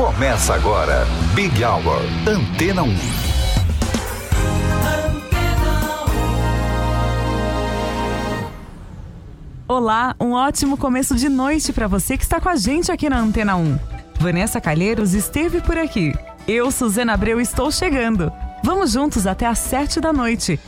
Começa agora, Big Hour, Antena 1. Olá, um ótimo começo de noite para você que está com a gente aqui na Antena 1. Vanessa Calheiros esteve por aqui. Eu, Suzana Abreu, estou chegando. Vamos juntos até às sete da noite.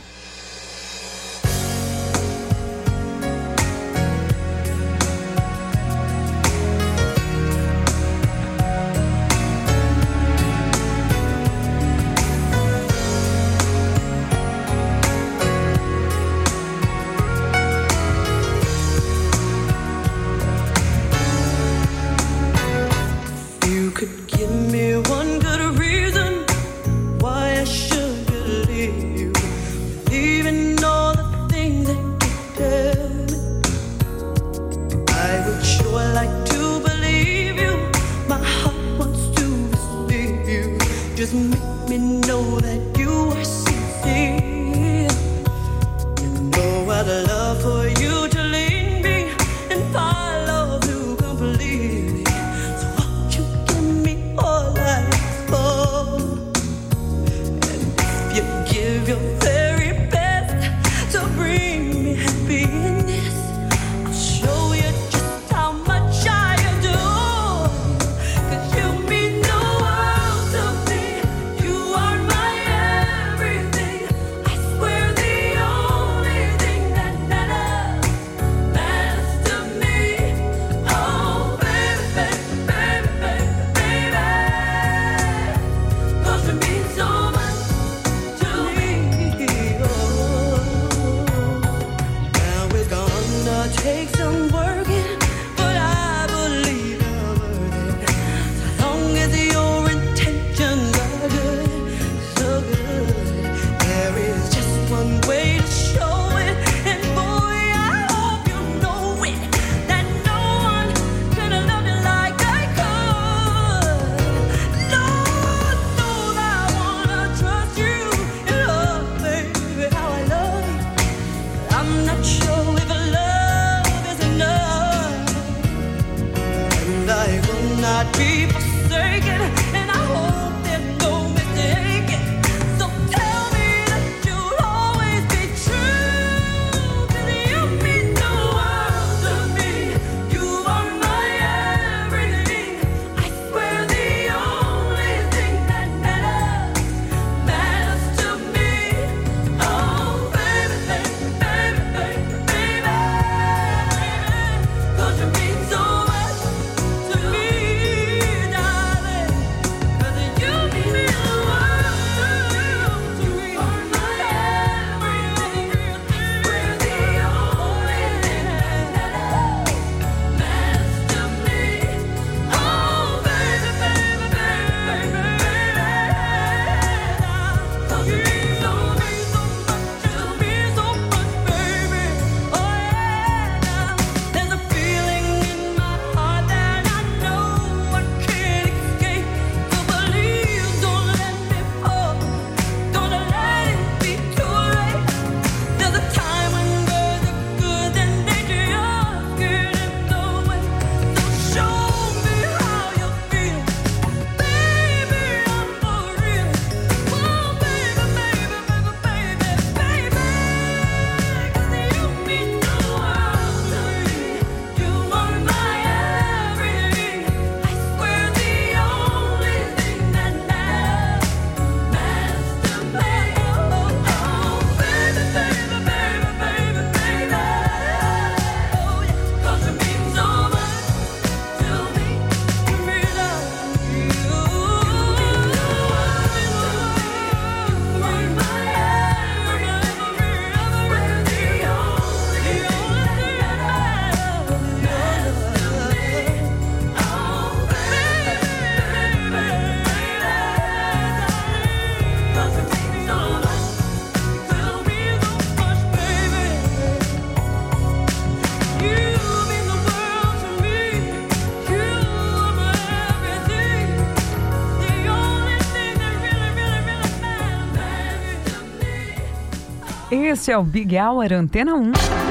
Este é o Big Hour Antena 1.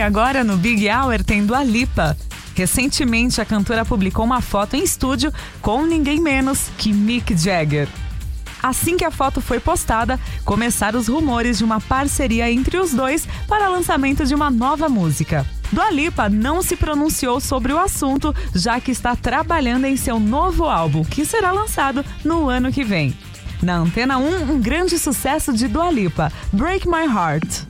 Agora no Big Hour tem Dua Lipa. Recentemente, a cantora publicou uma foto em estúdio com ninguém menos que Mick Jagger. Assim que a foto foi postada, começaram os rumores de uma parceria entre os dois para lançamento de uma nova música. Dua Lipa não se pronunciou sobre o assunto, já que está trabalhando em seu novo álbum, que será lançado no ano que vem. Na Antena 1, um grande sucesso de Dua Lipa, Break My Heart.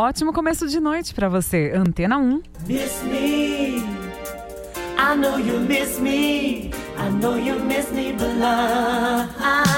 Ótimo começo de noite para você. Antena 1. Miss me. I know you miss me. I know you miss me, but love. I,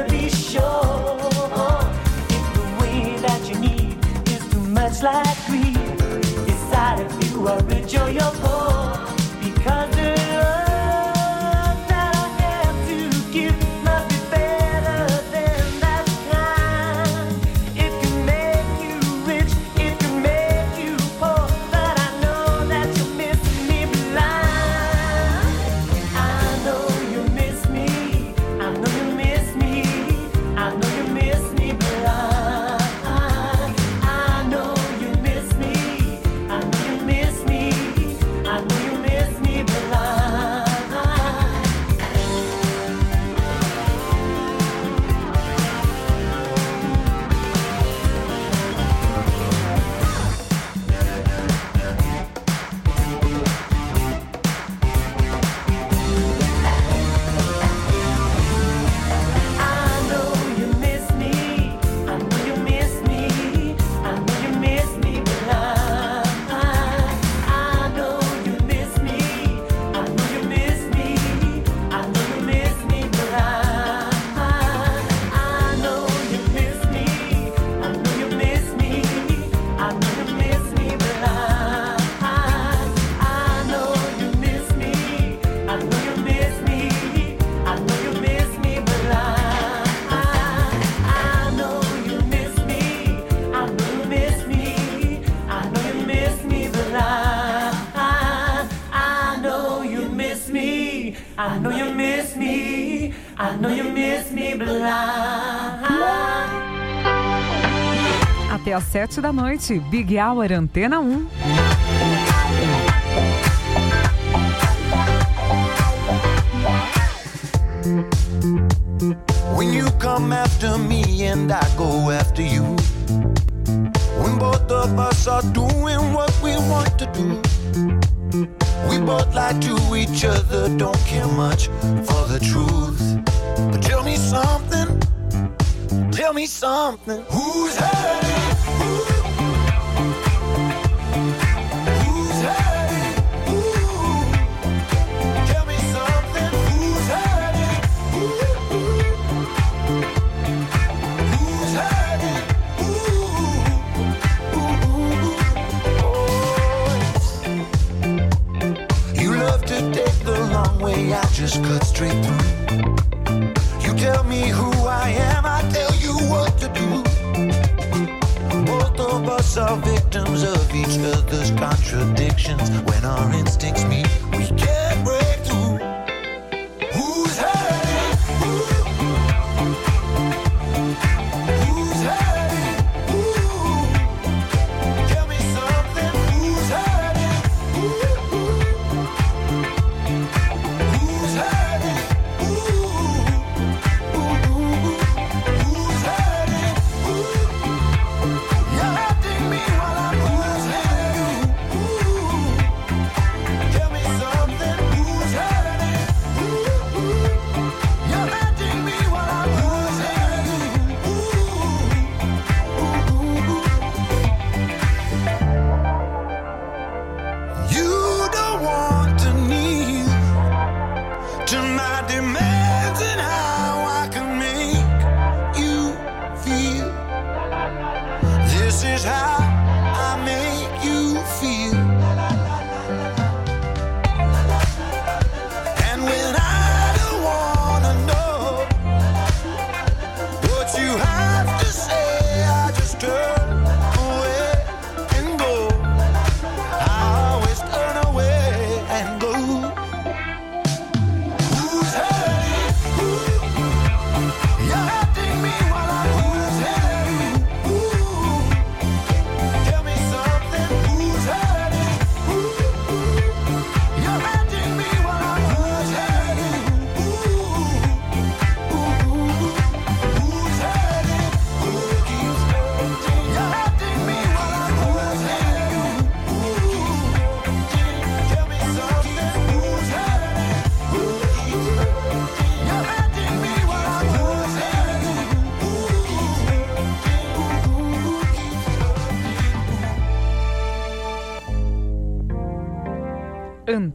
Até às sete da noite, Big Hour Antena 1. When you come after me and I go after you. When both of us are doing what we want to do. We both lie to each other, don't care much for the truth. But tell me something, tell me something. Who's hurting? Straight. You tell me who I am. I tell you what to do. Both of us are victims of each other's contradictions. When our instincts meet,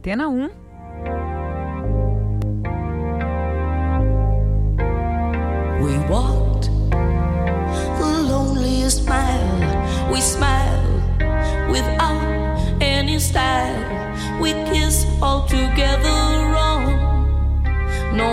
Antena 1. We walked the loneliest mile. We smiled without any style. We kissed all together wrong. No.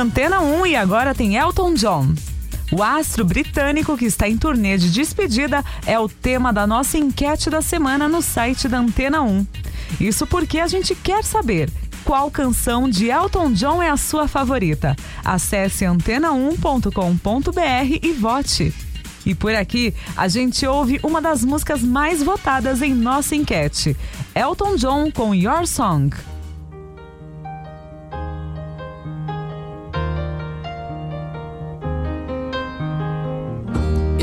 Antena 1 e agora tem Elton John. O astro britânico que está em turnê de despedida é o tema da nossa enquete da semana no site da Antena 1. Isso porque a gente quer saber qual canção de Elton John é a sua favorita. Acesse antena1.com.br e vote. E por aqui, a gente ouve uma das músicas mais votadas em nossa enquete: Elton John com Your Song.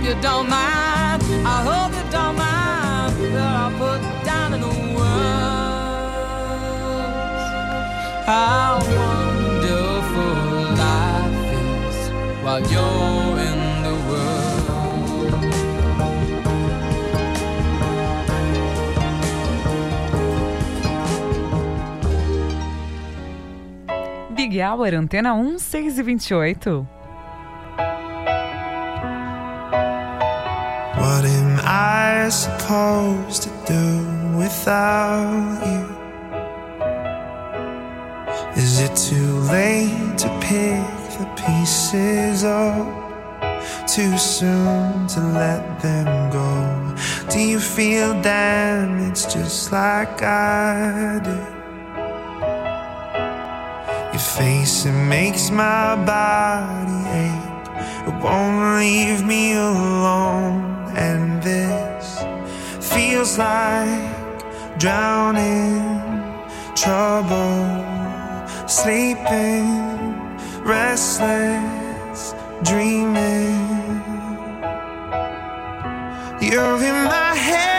hope you don't mind. I hope you don't mind that I put down in how wonderful life is while you're in the world. Big Hour, Antena 1, 6 e 28. I supposed to do without you? Is it too late to pick the pieces up? Too soon to let them go? Do you feel damaged just like I do? Your face, it makes my body ache. It won't leave me alone. And this feels like drowning, trouble, sleeping, restless, dreaming. You're in my head,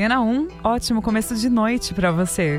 Antena 1, ótimo começo de noite para você.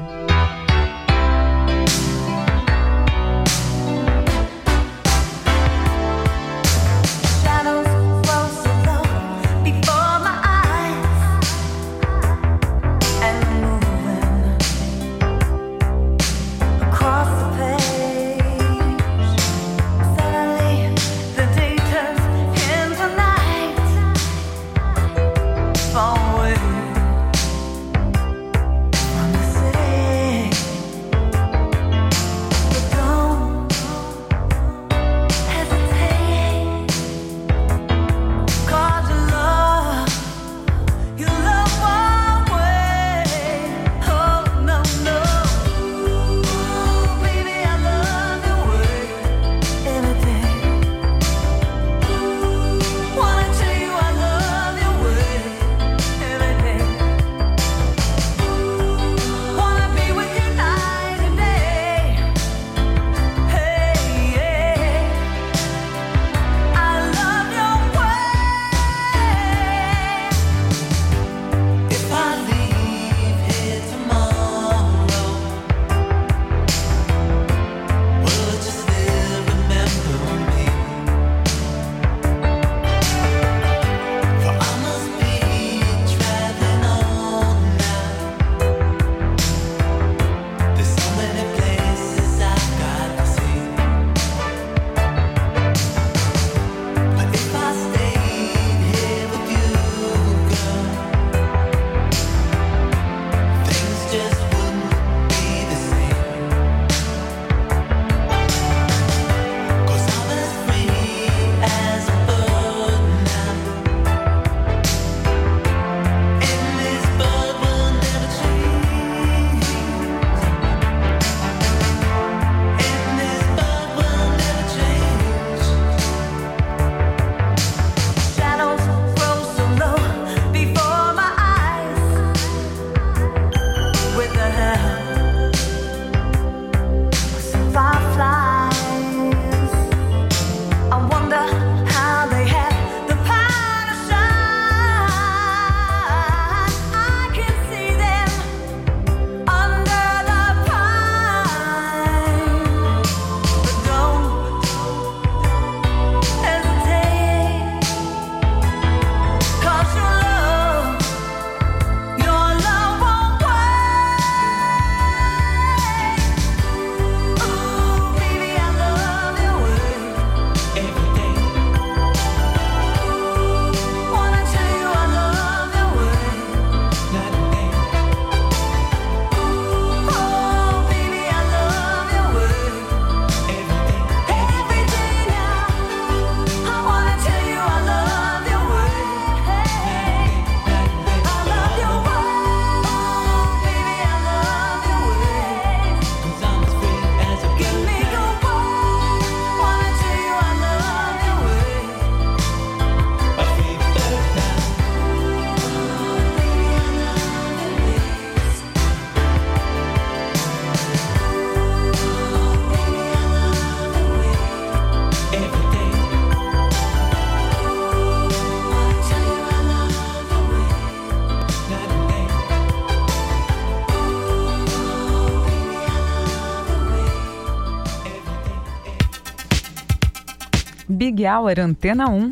social era Antena 1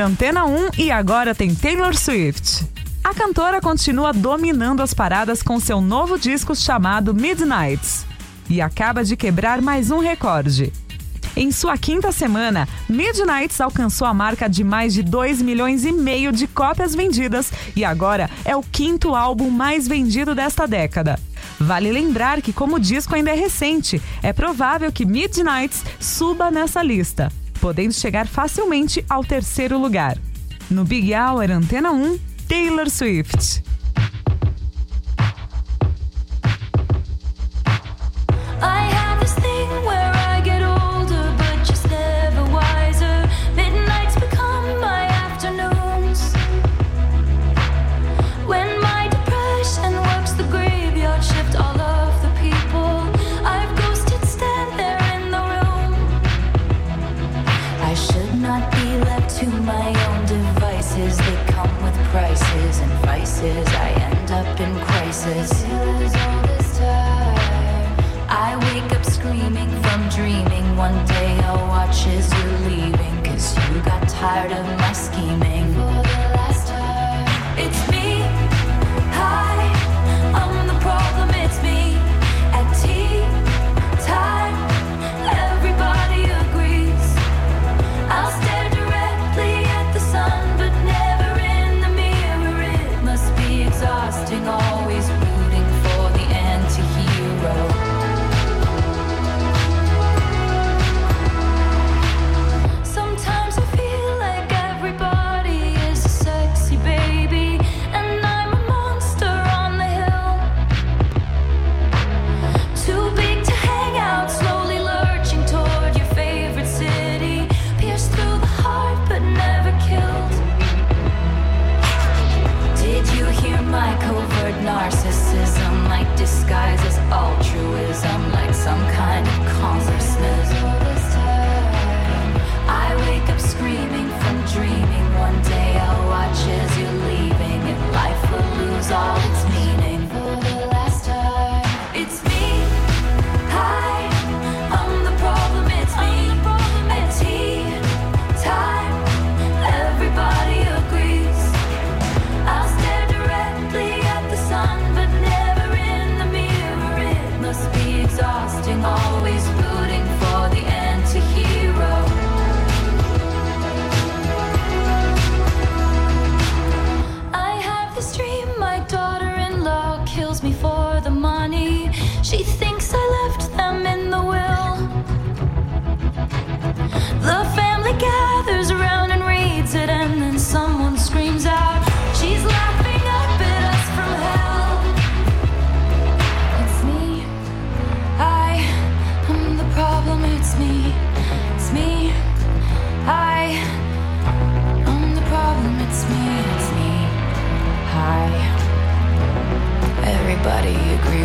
Antena 1 e agora tem Taylor Swift. A cantora continua dominando as paradas com seu novo disco chamado Midnights e acaba de quebrar mais um recorde. Em sua quinta semana, Midnights alcançou a marca de mais de 2 milhões e meio de cópias vendidas e agora é o quinto álbum mais vendido desta década. Vale lembrar que, como o disco ainda é recente, é provável que Midnights suba nessa lista, podendo chegar facilmente ao terceiro lugar. No Big Hour Antena 1, Taylor Swift.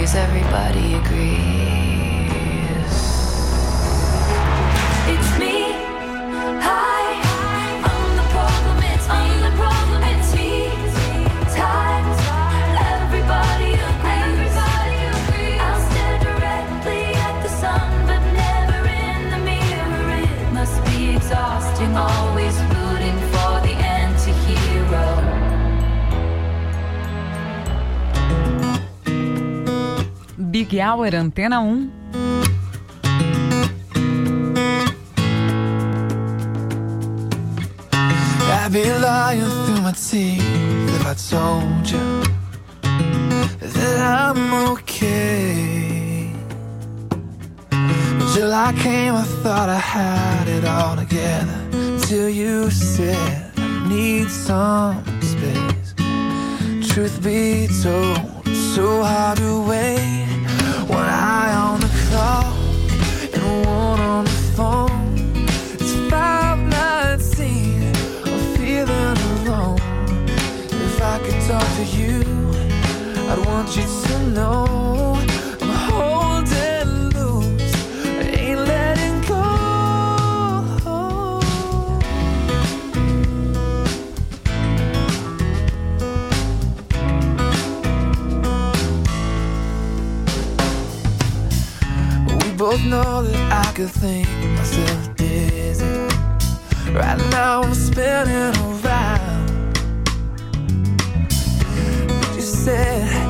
Agrees. Everybody agrees. Big Hour Antena 1. I'd be lying through my teeth if I told you that I'm okay. Until I came, I thought I had it all together. Till you said I need some space. Truth be told, so hard to wait. talk to you, I'd want you to know I'm holding loose, I ain't letting go. We both know that I could think myself dizzy. Right now I'm spinning around said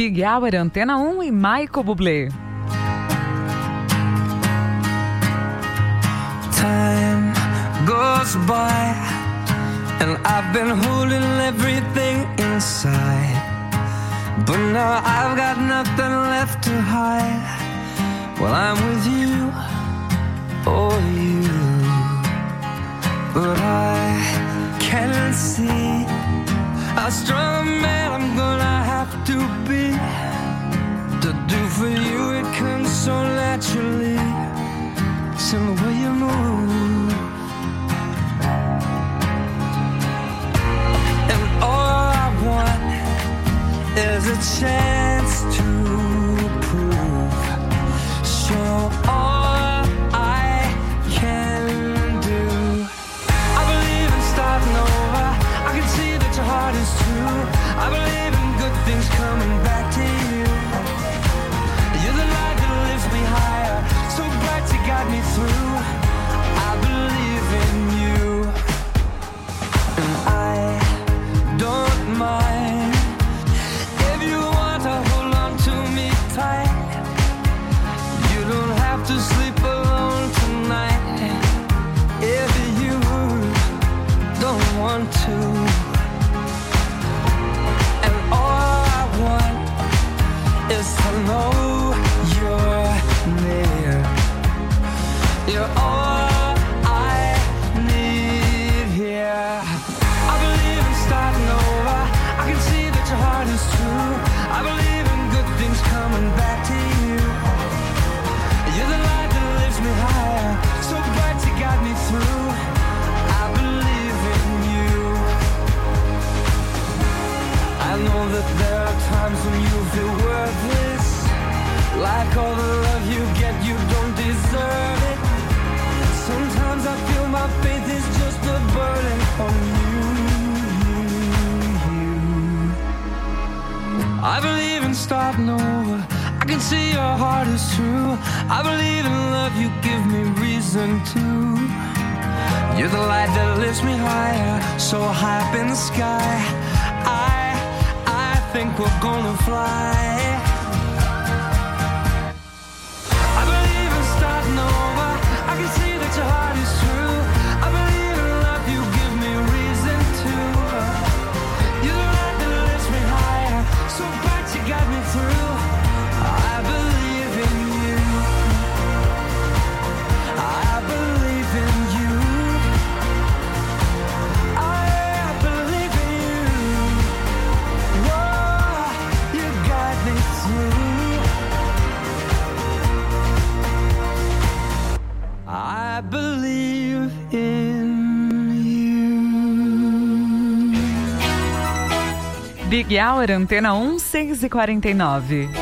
Big Hour Antena 1 e Michael Bublé. Time goes by and I've been holding everything inside. But now I've got nothing left to hide. Well, I'm with you, oh you. But I can see how strong a man I'm gonna to be to do for you it comes so naturally. It's the way you move. And all I want is a chance to guide me through. Big Hour, Antena 1, 6 e 49.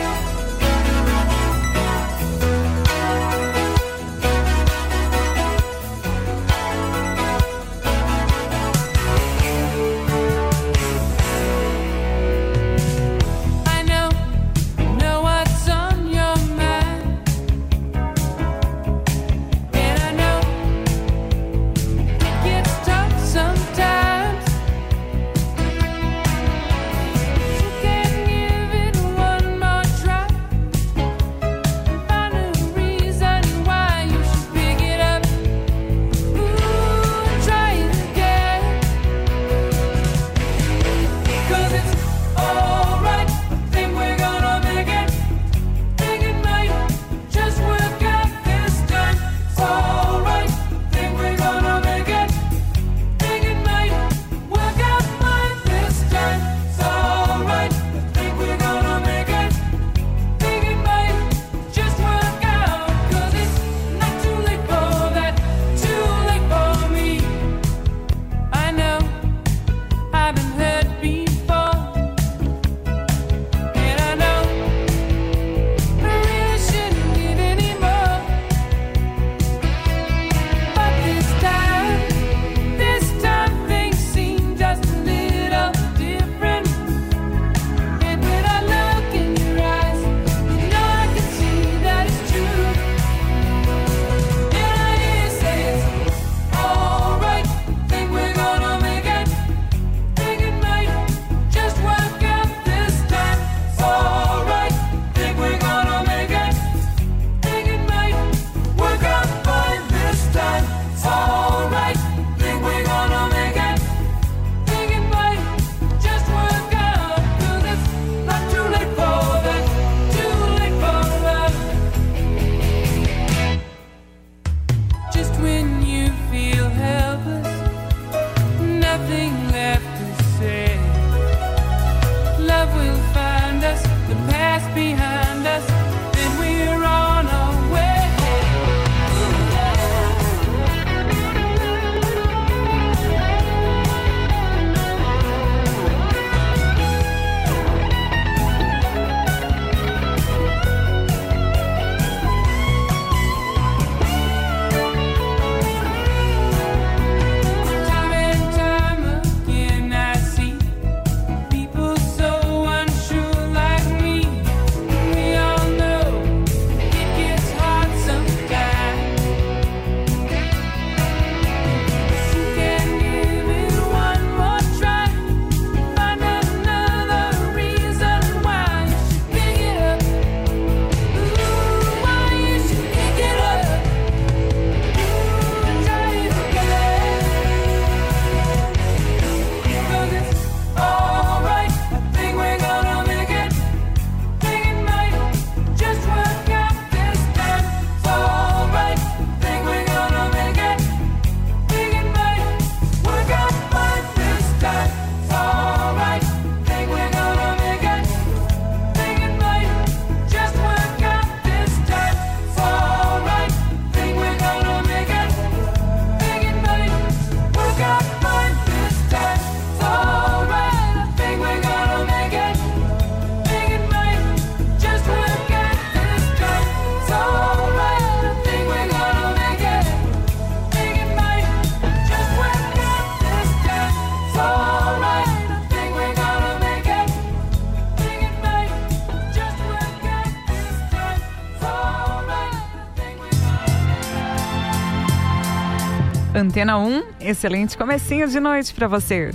Antena 1, excelente comecinho de noite para você.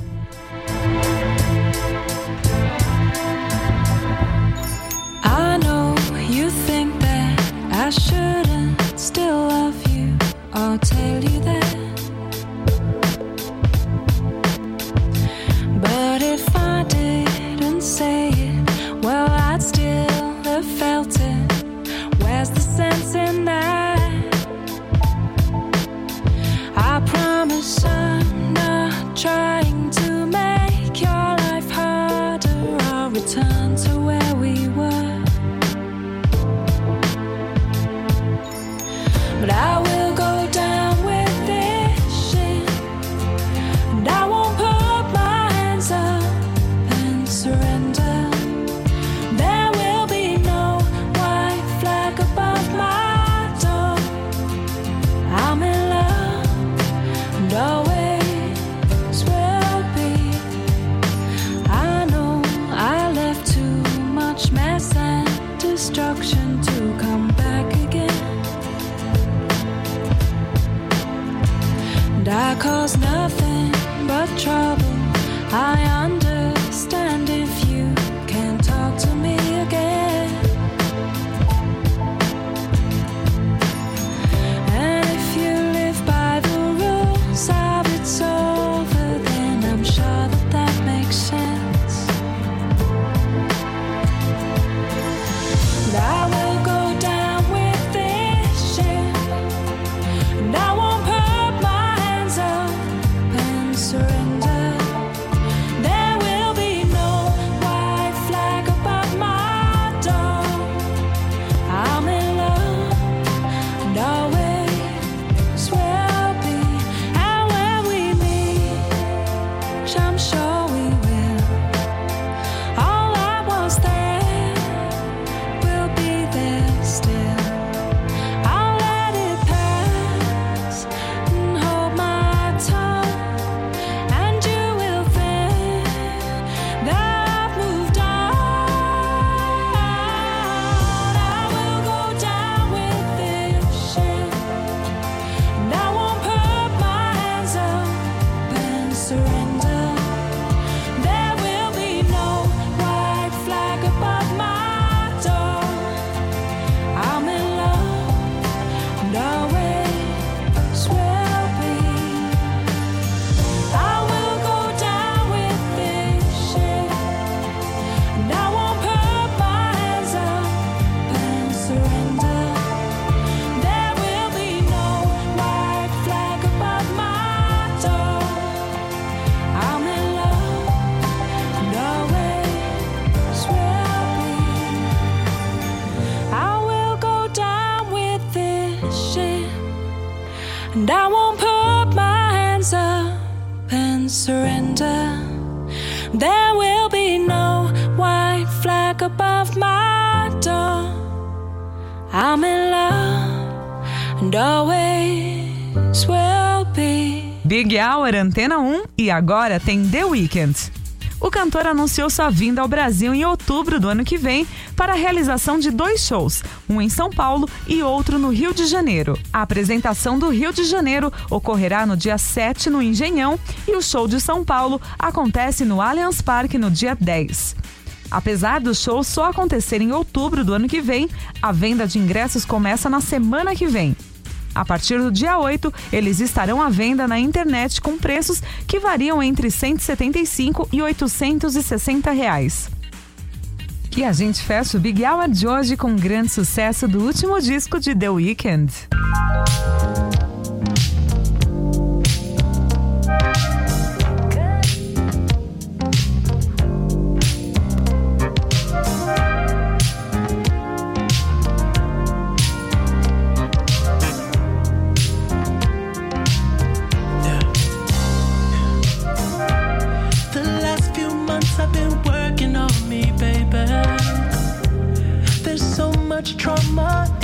I'll tell you that. Big Hour Antena 1 e agora tem The Weeknd. O cantor anunciou sua vinda ao Brasil em outubro do ano que vem para a realização de dois shows, um em São Paulo e outro no Rio de Janeiro. A apresentação do Rio de Janeiro ocorrerá no dia 7 no Engenhão e o show de São Paulo acontece no Allianz Parque no dia 10. Apesar do show só acontecer em outubro do ano que vem, a venda de ingressos começa na semana que vem. A partir do dia 8, eles estarão à venda na internet com preços que variam entre 175 e 860 reais. E a gente fecha o Big Hour de hoje com um grande sucesso do último disco de The Weeknd. much trauma.